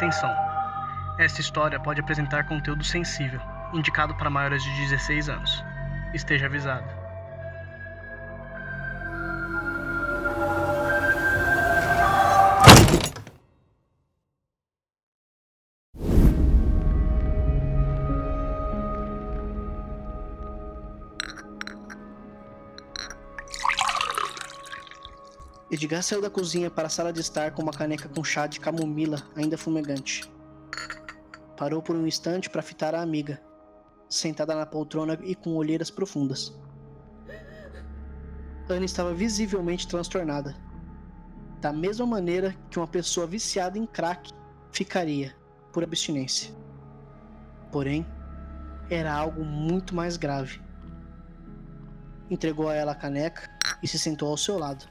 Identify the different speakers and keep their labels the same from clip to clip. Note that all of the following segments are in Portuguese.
Speaker 1: Atenção! Esta história pode apresentar conteúdo sensível, indicado para maiores de 16 anos. Esteja avisado.
Speaker 2: Edgar saiu da cozinha para a sala de estar com uma caneca com chá de camomila ainda fumegante. Parou por um instante para fitar a amiga, sentada na poltrona e com olheiras profundas. Anne estava visivelmente transtornada, da mesma maneira que uma pessoa viciada em crack ficaria por abstinência. Porém, era algo muito mais grave. Entregou a ela a caneca e se sentou ao seu lado.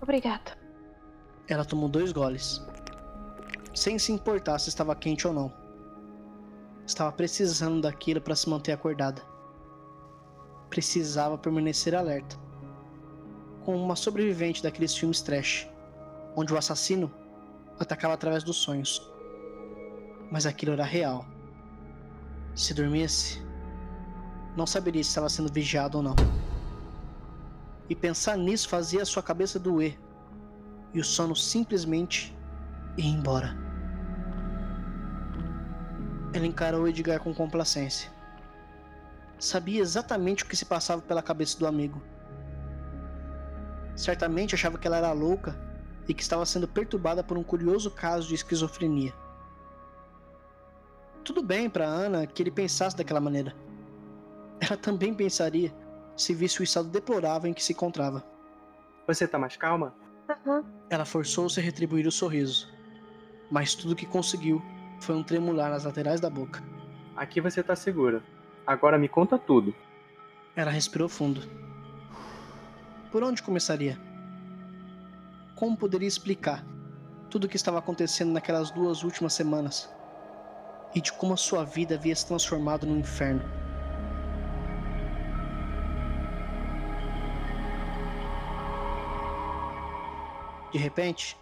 Speaker 3: Obrigada.
Speaker 2: Ela tomou dois goles, sem se importar se estava quente ou não. Estava precisando daquilo para se manter acordada. Precisava permanecer alerta. Como uma sobrevivente daqueles filmes trash, onde o assassino atacava através dos sonhos. Mas aquilo era real. Se dormisse, não saberia se estava sendo vigiado ou não. E pensar nisso fazia sua cabeça doer. E o sono simplesmente ia embora. Ela encarou Edgar com complacência. Sabia exatamente o que se passava pela cabeça do amigo. Certamente achava que ela era louca e que estava sendo perturbada por um curioso caso de esquizofrenia. Tudo bem para Ana que ele pensasse daquela maneira. Ela também pensaria se visse o estado deplorável em que se encontrava.
Speaker 4: Você tá mais calma?
Speaker 3: Uhum.
Speaker 2: Ela forçou-se a retribuir o sorriso, mas tudo que conseguiu foi um tremular nas laterais da boca.
Speaker 4: Aqui você tá segura. Agora me conta tudo.
Speaker 2: Ela respirou fundo. Por onde começaria? Como poderia explicar tudo o que estava acontecendo naquelas duas últimas semanas? E de como a sua vida havia se transformado num inferno? De repente,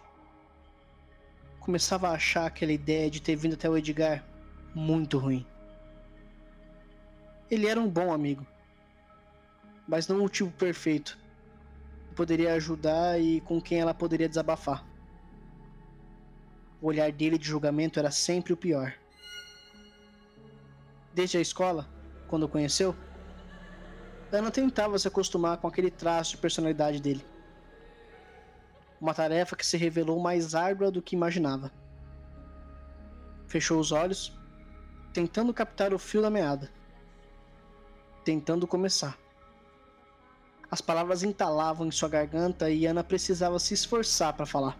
Speaker 2: começava a achar aquela ideia de ter vindo até o Edgar muito ruim. Ele era um bom amigo, mas não o tipo perfeito. Poderia ajudar e com quem ela poderia desabafar. O olhar dele de julgamento era sempre o pior. Desde a escola, quando o conheceu, Ana tentava se acostumar com aquele traço de personalidade dele. Uma tarefa que se revelou mais árdua do que imaginava. Fechou os olhos, tentando captar o fio da meada. Tentando começar. As palavras entalavam em sua garganta e Ana precisava se esforçar para falar.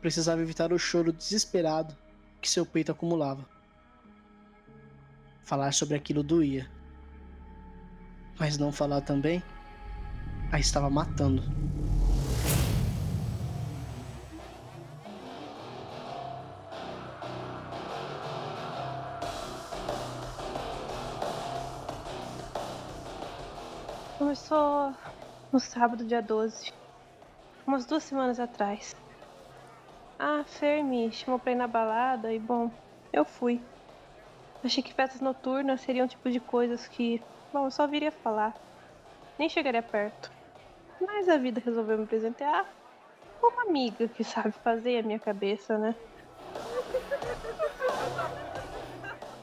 Speaker 2: Precisava evitar o choro desesperado que seu peito acumulava. Falar sobre aquilo doía. Mas não falar também a estava matando.
Speaker 3: Começou no sábado, dia 12. Umas duas semanas atrás. A Fer me chamou pra ir na balada e, bom, eu fui. Achei que festas noturnas seriam um tipo de coisas que, bom, eu só viria falar. Nem chegaria perto. Mas a vida resolveu me presentear com uma amiga que sabe fazer a minha cabeça, né?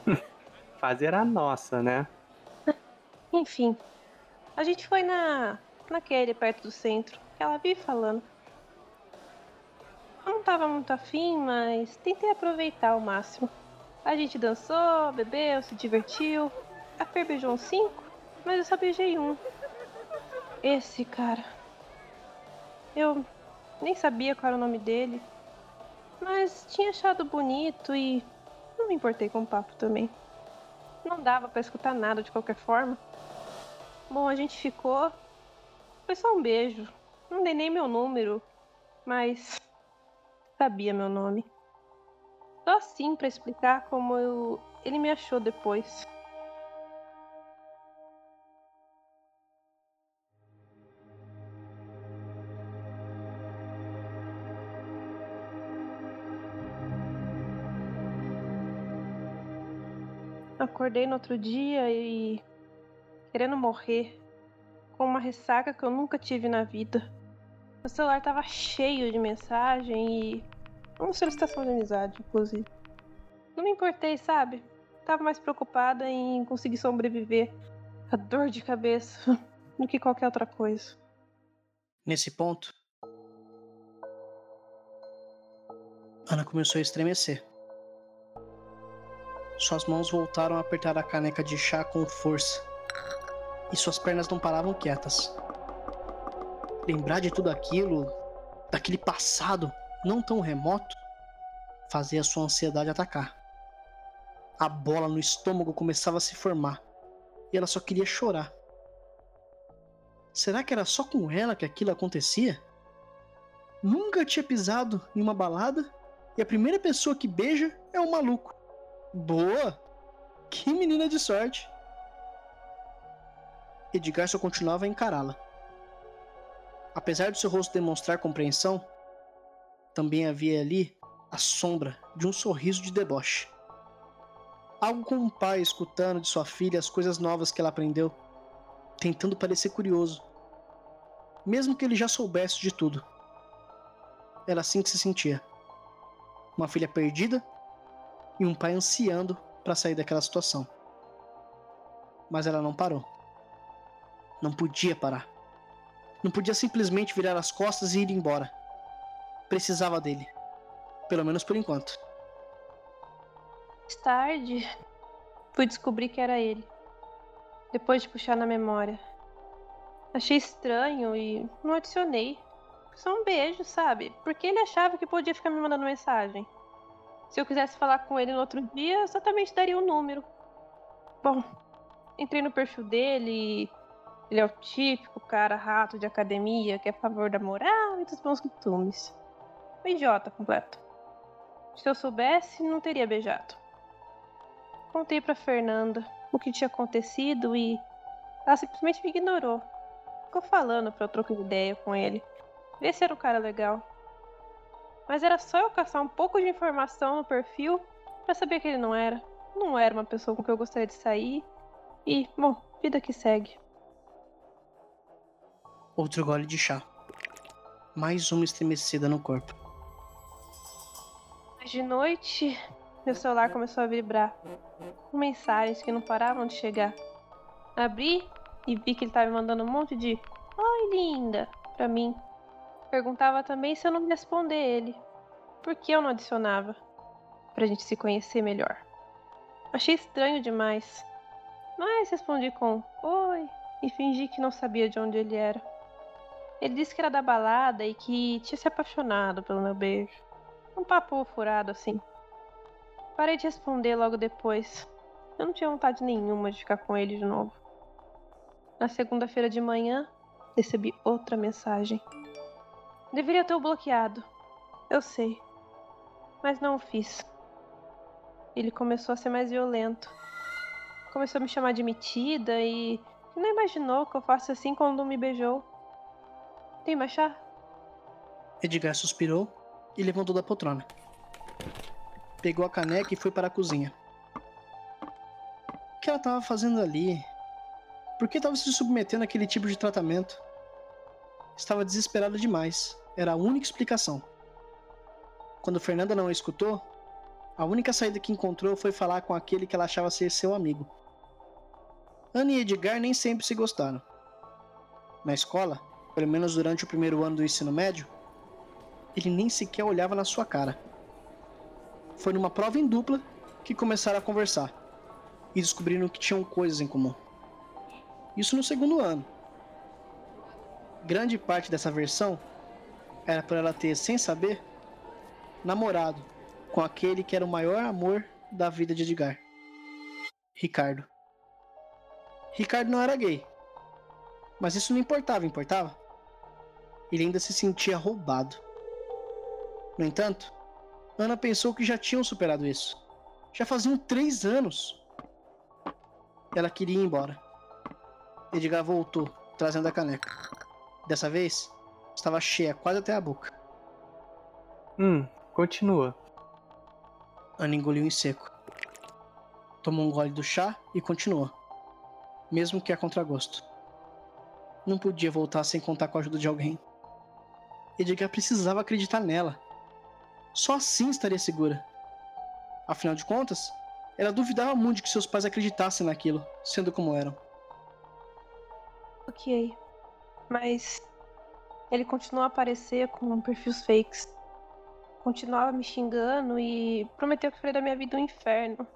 Speaker 4: Fazer a nossa, né?
Speaker 3: Enfim, a gente foi na naquele perto do centro, que ela vive falando. Eu não tava muito afim, mas tentei aproveitar ao máximo. A gente dançou, bebeu, se divertiu. A Fer beijou uns cinco, mas eu só beijei um. Esse cara. Eu nem sabia qual era o nome dele, mas tinha achado bonito e não me importei com o papo também. Não dava para escutar nada de qualquer forma. Bom, a gente ficou. Foi só um beijo. Não dei nem meu número, mas sabia meu nome. Só assim para explicar como eu... ele me achou depois. Acordei no outro dia e querendo morrer. Com uma ressaca que eu nunca tive na vida. Meu celular tava cheio de mensagem e. uma solicitação de amizade, inclusive. Não me importei, sabe? Tava mais preocupada em conseguir sobreviver a dor de cabeça do que qualquer outra coisa.
Speaker 2: Nesse ponto, Ana começou a estremecer. Suas mãos voltaram a apertar a caneca de chá com força. E suas pernas não paravam quietas. Lembrar de tudo aquilo, daquele passado não tão remoto, fazia sua ansiedade atacar. A bola no estômago começava a se formar e ela só queria chorar. Será que era só com ela que aquilo acontecia? Nunca tinha pisado em uma balada e a primeira pessoa que beija é um maluco. Boa! Que menina de sorte! Edgar só continuava a encará-la. Apesar do seu rosto demonstrar compreensão, também havia ali a sombra de um sorriso de deboche. Algo como um pai escutando de sua filha as coisas novas que ela aprendeu, tentando parecer curioso, mesmo que ele já soubesse de tudo. Era assim que se sentia. Uma filha perdida e um pai ansiando para sair daquela situação. Mas ela não parou. Não podia parar. Não podia simplesmente virar as costas e ir embora. Precisava dele. Pelo menos por enquanto.
Speaker 3: Mais tarde, fui descobrir que era ele. Depois de puxar na memória. Achei estranho e não adicionei. Só um beijo, sabe? Porque ele achava que podia ficar me mandando mensagem. Se eu quisesse falar com ele no outro dia, exatamente daria o um número. Bom, entrei no perfil dele. Ele é o típico cara rato de academia que é a favor da moral e dos bons costumes. Um idiota completo. Se eu soubesse, não teria beijado. Contei para Fernanda o que tinha acontecido e ela simplesmente me ignorou. Ficou falando pra eu trocar ideia com ele. Ver se era um cara legal. Mas era só eu caçar um pouco de informação no perfil para saber que ele não era. Não era uma pessoa com quem eu gostaria de sair. E, bom, vida que segue.
Speaker 2: Outro gole de chá. Mais uma estremecida no corpo.
Speaker 3: De noite, meu celular começou a vibrar. Com mensagens que não paravam de chegar. Abri e vi que ele estava me mandando um monte de Oi, linda, pra mim. Perguntava também se eu não responder ele. Por que eu não adicionava? Pra gente se conhecer melhor. Achei estranho demais. Mas respondi com oi e fingi que não sabia de onde ele era. Ele disse que era da balada e que tinha se apaixonado pelo meu beijo. Um papo furado assim. Parei de responder logo depois. Eu não tinha vontade nenhuma de ficar com ele de novo. Na segunda-feira de manhã, recebi outra mensagem. Deveria ter o bloqueado. Eu sei. Mas não o fiz. Ele começou a ser mais violento. Começou a me chamar de metida e não imaginou que eu faço assim quando me beijou. Tem mais chá?
Speaker 2: Edgar suspirou e levantou da poltrona. Pegou a caneca e foi para a cozinha. O que ela estava fazendo ali? Por que estava se submetendo àquele tipo de tratamento? Estava desesperada demais. Era a única explicação. Quando Fernanda não a escutou, a única saída que encontrou foi falar com aquele que ela achava ser seu amigo. Ana e Edgar nem sempre se gostaram. Na escola, pelo menos durante o primeiro ano do ensino médio, ele nem sequer olhava na sua cara. Foi numa prova em dupla que começaram a conversar e descobriram que tinham coisas em comum. Isso no segundo ano. Grande parte dessa versão era por ela ter, sem saber, namorado com aquele que era o maior amor da vida de Edgar. Ricardo. Ricardo não era gay. Mas isso não importava, importava? Ele ainda se sentia roubado. No entanto, Ana pensou que já tinham superado isso. Já faziam três anos. Ela queria ir embora. Edgar voltou, trazendo a caneca. Dessa vez, estava cheia quase até a boca.
Speaker 4: Hum, continua.
Speaker 2: Ana engoliu em seco. Tomou um gole do chá e continua, mesmo que a contragosto. Não podia voltar sem contar com a ajuda de alguém. Edgar precisava acreditar nela. Só assim estaria segura. Afinal de contas, ela duvidava muito de que seus pais acreditassem naquilo, sendo como eram.
Speaker 3: Ok. Mas ele continuou a aparecer com perfis fakes. Continuava me xingando e prometeu que faria da minha vida um inferno.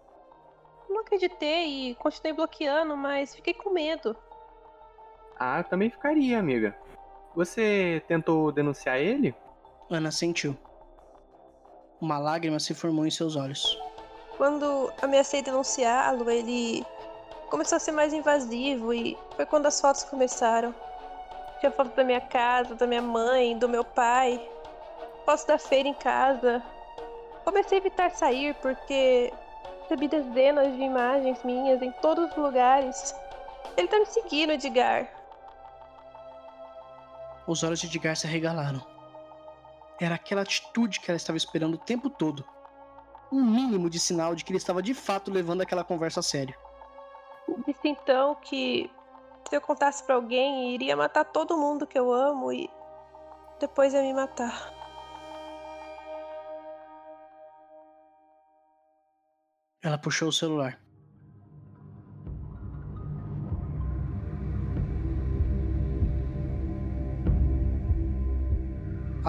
Speaker 3: Não acreditei e continuei bloqueando, mas fiquei com medo.
Speaker 4: Ah, também ficaria, amiga. Você tentou denunciar ele?
Speaker 2: Ana sentiu. Uma lágrima se formou em seus olhos.
Speaker 3: Quando ameacei denunciá-lo, ele começou a ser mais invasivo e foi quando as fotos começaram. Tinha foto da minha casa, da minha mãe, do meu pai, fotos da feira em casa. Comecei a evitar sair porque recebi dezenas de imagens minhas em todos os lugares. Ele tá me seguindo, Edgar.
Speaker 2: Os olhos de Edgar se arregalaram. Era aquela atitude que ela estava esperando o tempo todo. Um mínimo de sinal de que ele estava de fato levando aquela conversa a sério.
Speaker 3: Disse então que se eu contasse para alguém, iria matar todo mundo que eu amo e depois ia me matar.
Speaker 2: Ela puxou o celular.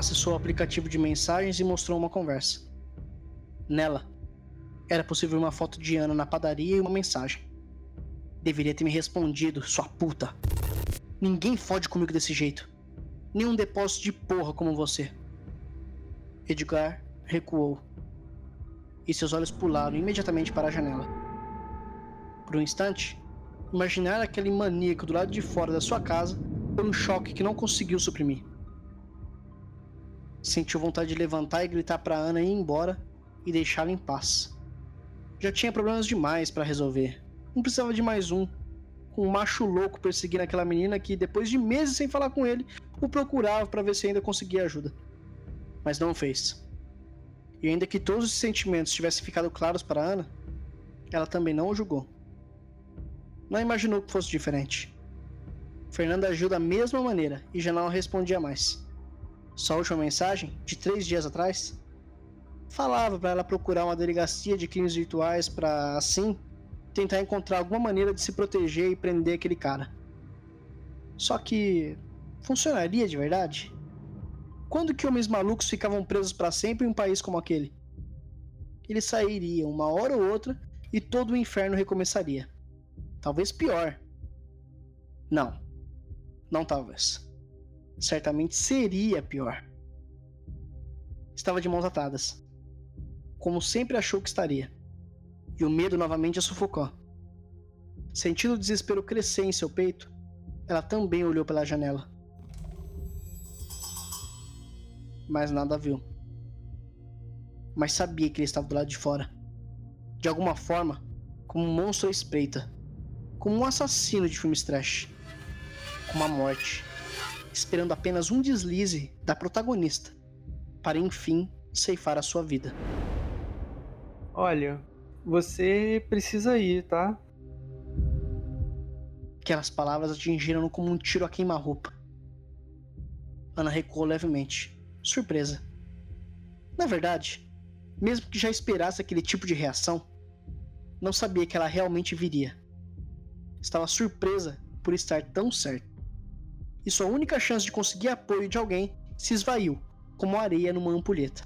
Speaker 2: Acessou o aplicativo de mensagens e mostrou uma conversa. Nela, era possível uma foto de Ana na padaria e uma mensagem. Deveria ter me respondido, sua puta. Ninguém fode comigo desse jeito. Nem um depósito de porra como você. Edgar recuou. E seus olhos pularam imediatamente para a janela. Por um instante, imaginar aquele maníaco do lado de fora da sua casa foi um choque que não conseguiu suprimir. Sentiu vontade de levantar e gritar para Ana ir embora e deixá-la em paz. Já tinha problemas demais para resolver. Não precisava de mais um. Com um macho louco perseguindo aquela menina que, depois de meses sem falar com ele, o procurava para ver se ainda conseguia ajuda. Mas não fez. E ainda que todos os sentimentos tivessem ficado claros para Ana, ela também não o julgou. Não imaginou que fosse diferente. Fernanda agiu da mesma maneira e já não respondia mais. Sua última mensagem, de três dias atrás, falava para ela procurar uma delegacia de crimes virtuais para, assim, tentar encontrar alguma maneira de se proteger e prender aquele cara. Só que funcionaria de verdade? Quando que homens malucos ficavam presos para sempre em um país como aquele? Eles sairiam uma hora ou outra e todo o inferno recomeçaria. Talvez pior. Não. Não talvez certamente seria pior. Estava de mãos atadas, como sempre achou que estaria, e o medo novamente a sufocou. Sentindo o desespero crescer em seu peito, ela também olhou pela janela. Mas nada viu. Mas sabia que ele estava do lado de fora. De alguma forma, como um monstro à espreita. Como um assassino de filmes trash. Como a morte esperando apenas um deslize da protagonista para enfim ceifar a sua vida.
Speaker 4: Olha, você precisa ir, tá?
Speaker 2: Aquelas palavras atingiram-no como um tiro a queima-roupa. Ana recuou levemente, surpresa. Na verdade, mesmo que já esperasse aquele tipo de reação, não sabia que ela realmente viria. Estava surpresa por estar tão certa e sua única chance de conseguir apoio de alguém se esvaiu, como areia numa ampulheta.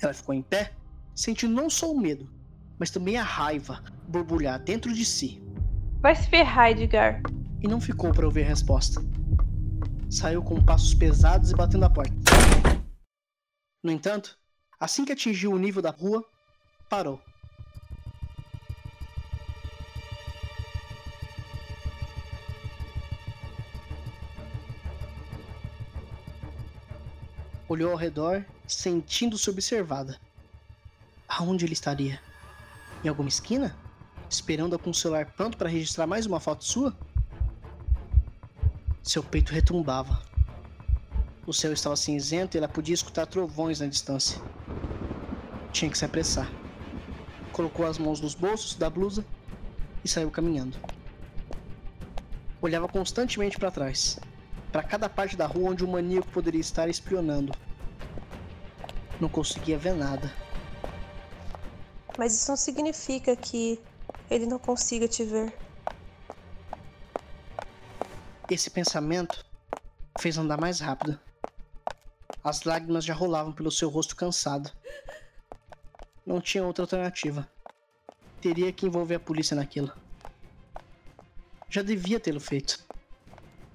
Speaker 2: Ela ficou em pé, sentindo não só o medo, mas também a raiva borbulhar dentro de si.
Speaker 3: Vai se ferrar, Edgar.
Speaker 2: E não ficou para ouvir a resposta. Saiu com passos pesados e batendo a porta. No entanto, assim que atingiu o nível da rua, parou. Olhou ao redor, sentindo-se observada. Aonde ele estaria? Em alguma esquina? Esperando com o celular pronto para registrar mais uma foto sua? Seu peito retumbava. O céu estava cinzento e ela podia escutar trovões na distância. Tinha que se apressar. colocou as mãos nos bolsos da blusa e saiu caminhando. Olhava constantemente para trás, para cada parte da rua onde o maníaco poderia estar espionando. Não conseguia ver nada.
Speaker 3: Mas isso não significa que ele não consiga te ver.
Speaker 2: Esse pensamento fez andar mais rápido. As lágrimas já rolavam pelo seu rosto cansado. Não tinha outra alternativa. Teria que envolver a polícia naquilo. Já devia tê-lo feito.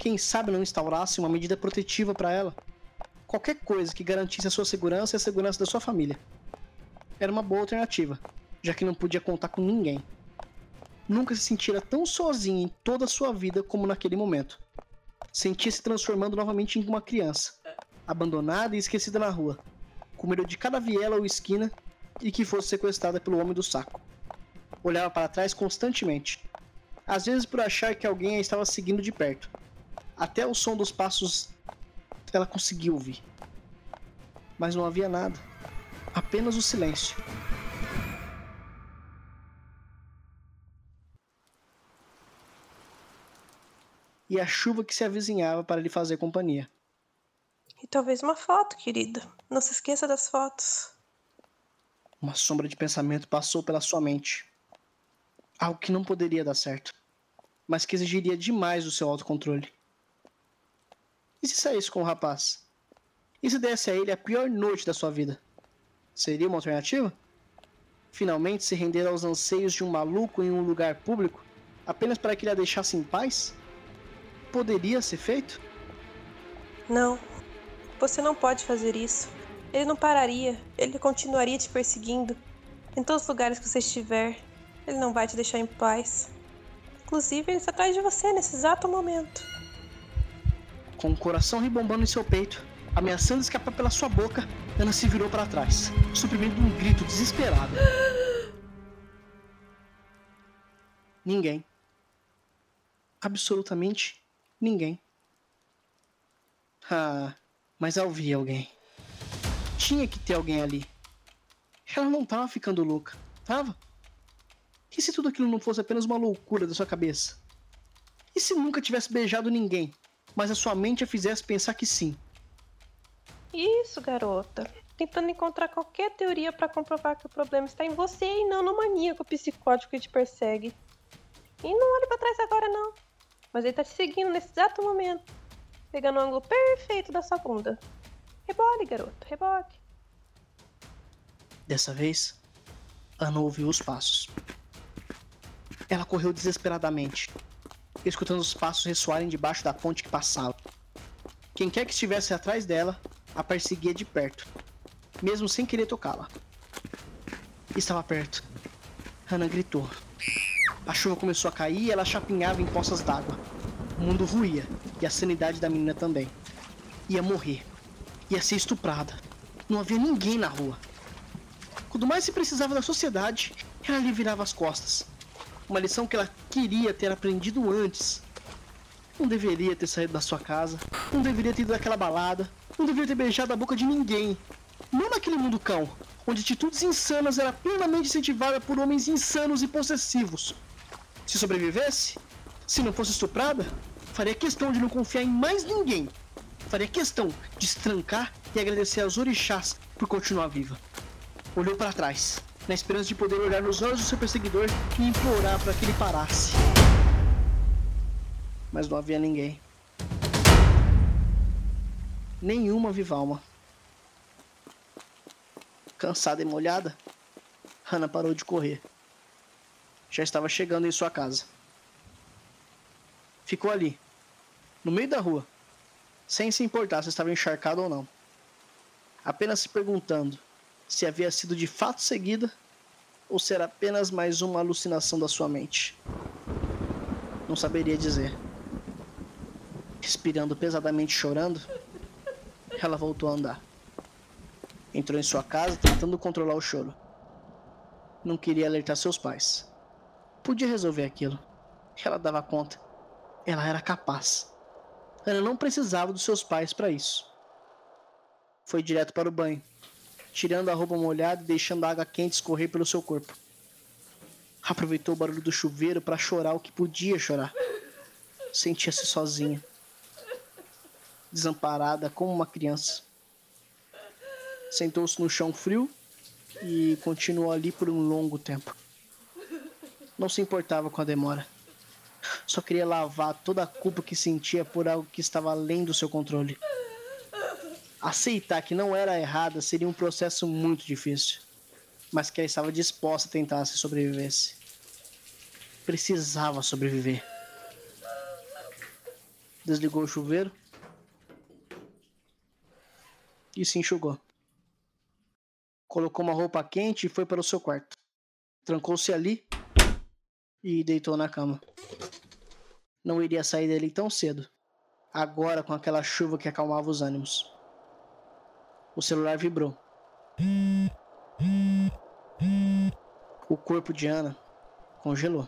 Speaker 2: Quem sabe não instaurasse uma medida protetiva para ela? Qualquer coisa que garantisse a sua segurança e a segurança da sua família. Era uma boa alternativa, já que não podia contar com ninguém. Nunca se sentira tão sozinha em toda a sua vida como naquele momento. Sentia se transformando novamente em uma criança, abandonada e esquecida na rua, com medo de cada viela ou esquina e que fosse sequestrada pelo homem do saco. Olhava para trás constantemente, às vezes por achar que alguém a estava seguindo de perto. Até o som dos passos ela conseguiu ouvir. Mas não havia nada, apenas o silêncio. E a chuva que se avizinhava para lhe fazer companhia.
Speaker 3: E talvez uma foto, querida. Não se esqueça das fotos.
Speaker 2: Uma sombra de pensamento passou pela sua mente. Algo que não poderia dar certo, mas que exigiria demais do seu autocontrole. E se saísse com o rapaz? E se desse a ele a pior noite da sua vida? Seria uma alternativa? Finalmente se render aos anseios de um maluco em um lugar público apenas para que ele a deixasse em paz? Poderia ser feito?
Speaker 3: Não, você não pode fazer isso. Ele não pararia, ele continuaria te perseguindo. Em todos os lugares que você estiver, ele não vai te deixar em paz. Inclusive, ele está atrás de você nesse exato momento.
Speaker 2: Com o coração rebombando em seu peito, ameaçando escapar pela sua boca, Ana se virou para trás, suprimindo um grito desesperado. Ninguém. Absolutamente ninguém. Ah, mas vi alguém. Tinha que ter alguém ali. Ela não tava ficando louca, tava? E se tudo aquilo não fosse apenas uma loucura da sua cabeça? E se nunca tivesse beijado ninguém, mas a sua mente a fizesse pensar que sim?
Speaker 3: Isso, garota. Tentando encontrar qualquer teoria para comprovar que o problema está em você e não no maníaco psicótico que te persegue. E não olhe para trás agora, não. Mas ele tá te seguindo nesse exato momento, pegando o ângulo perfeito da sua bunda. Rebole, garoto, rebole.
Speaker 2: Dessa vez, Ana ouviu os passos. Ela correu desesperadamente, escutando os passos ressoarem debaixo da ponte que passava. Quem quer que estivesse atrás dela a perseguia de perto, mesmo sem querer tocá-la. Estava perto. Hannah gritou. A chuva começou a cair e ela chapinhava em poças d'água. O mundo ruía e a sanidade da menina também. Ia morrer. Ia ser estuprada. Não havia ninguém na rua. Quando mais se precisava da sociedade, ela lhe virava as costas. Uma lição que ela queria ter aprendido antes. Não deveria ter saído da sua casa. Não deveria ter ido daquela balada. Não deveria ter beijado a boca de ninguém. Não naquele mundo cão, onde atitudes insanas era plenamente incentivada por homens insanos e possessivos. Se sobrevivesse, se não fosse estuprada, faria questão de não confiar em mais ninguém. Faria questão de se trancar e agradecer aos orixás por continuar viva. Olhou para trás, na esperança de poder olhar nos olhos do seu perseguidor e implorar para que ele parasse. Mas não havia ninguém. Nenhuma viva alma. Cansada e molhada, Hannah parou de correr. Já estava chegando em sua casa. Ficou ali, no meio da rua, sem se importar se estava encharcado ou não. Apenas se perguntando se havia sido de fato seguida ou se era apenas mais uma alucinação da sua mente. Não saberia dizer. Respirando pesadamente chorando, ela voltou a andar. Entrou em sua casa tentando controlar o choro. Não queria alertar seus pais. Podia resolver aquilo. Ela dava conta. Ela era capaz. Ela não precisava dos seus pais para isso. Foi direto para o banho, tirando a roupa molhada e deixando a água quente escorrer pelo seu corpo. Aproveitou o barulho do chuveiro para chorar o que podia chorar. Sentia-se sozinha, desamparada como uma criança. Sentou-se no chão frio e continuou ali por um longo tempo. Não se importava com a demora. Só queria lavar toda a culpa que sentia por algo que estava além do seu controle. Aceitar que não era errada seria um processo muito difícil, mas que ela estava disposta a tentar se sobrevivesse. Precisava sobreviver. Desligou o chuveiro e se enxugou. Colocou uma roupa quente e foi para o seu quarto. Trancou-se ali e deitou na cama. Não iria sair dele tão cedo, agora com aquela chuva que acalmava os ânimos. O celular vibrou. O corpo de Ana congelou.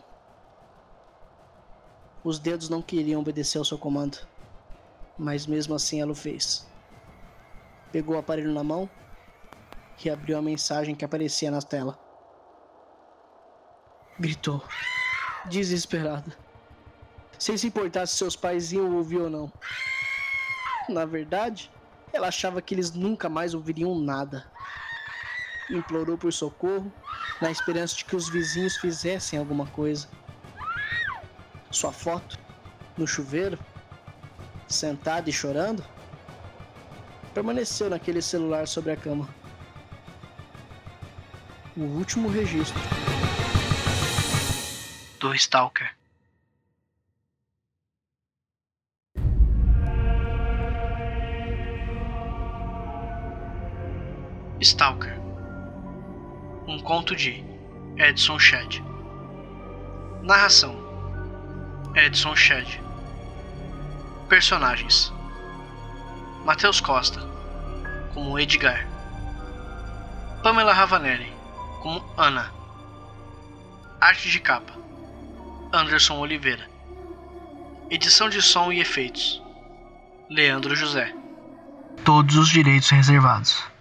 Speaker 2: Os dedos não queriam obedecer ao seu comando, mas mesmo assim ela o fez. Pegou o aparelho na mão e abriu a mensagem que aparecia na tela. Gritou desesperada. Sem se importar se seus pais iam ouvir ou não. Na verdade, ela achava que eles nunca mais ouviriam nada. Implorou por socorro, na esperança de que os vizinhos fizessem alguma coisa. Sua foto, no chuveiro, sentada e chorando, permaneceu naquele celular sobre a cama. O último registro do Stalker. Stalker. Um conto de Edson Shedd. Narração: Edson Shedd. Personagens: Matheus Costa, como Edgar. Pamela Ravanelli, como Ana. Arte de capa: Anderson Oliveira. Edição de som e efeitos: Leandro José. Todos os direitos reservados.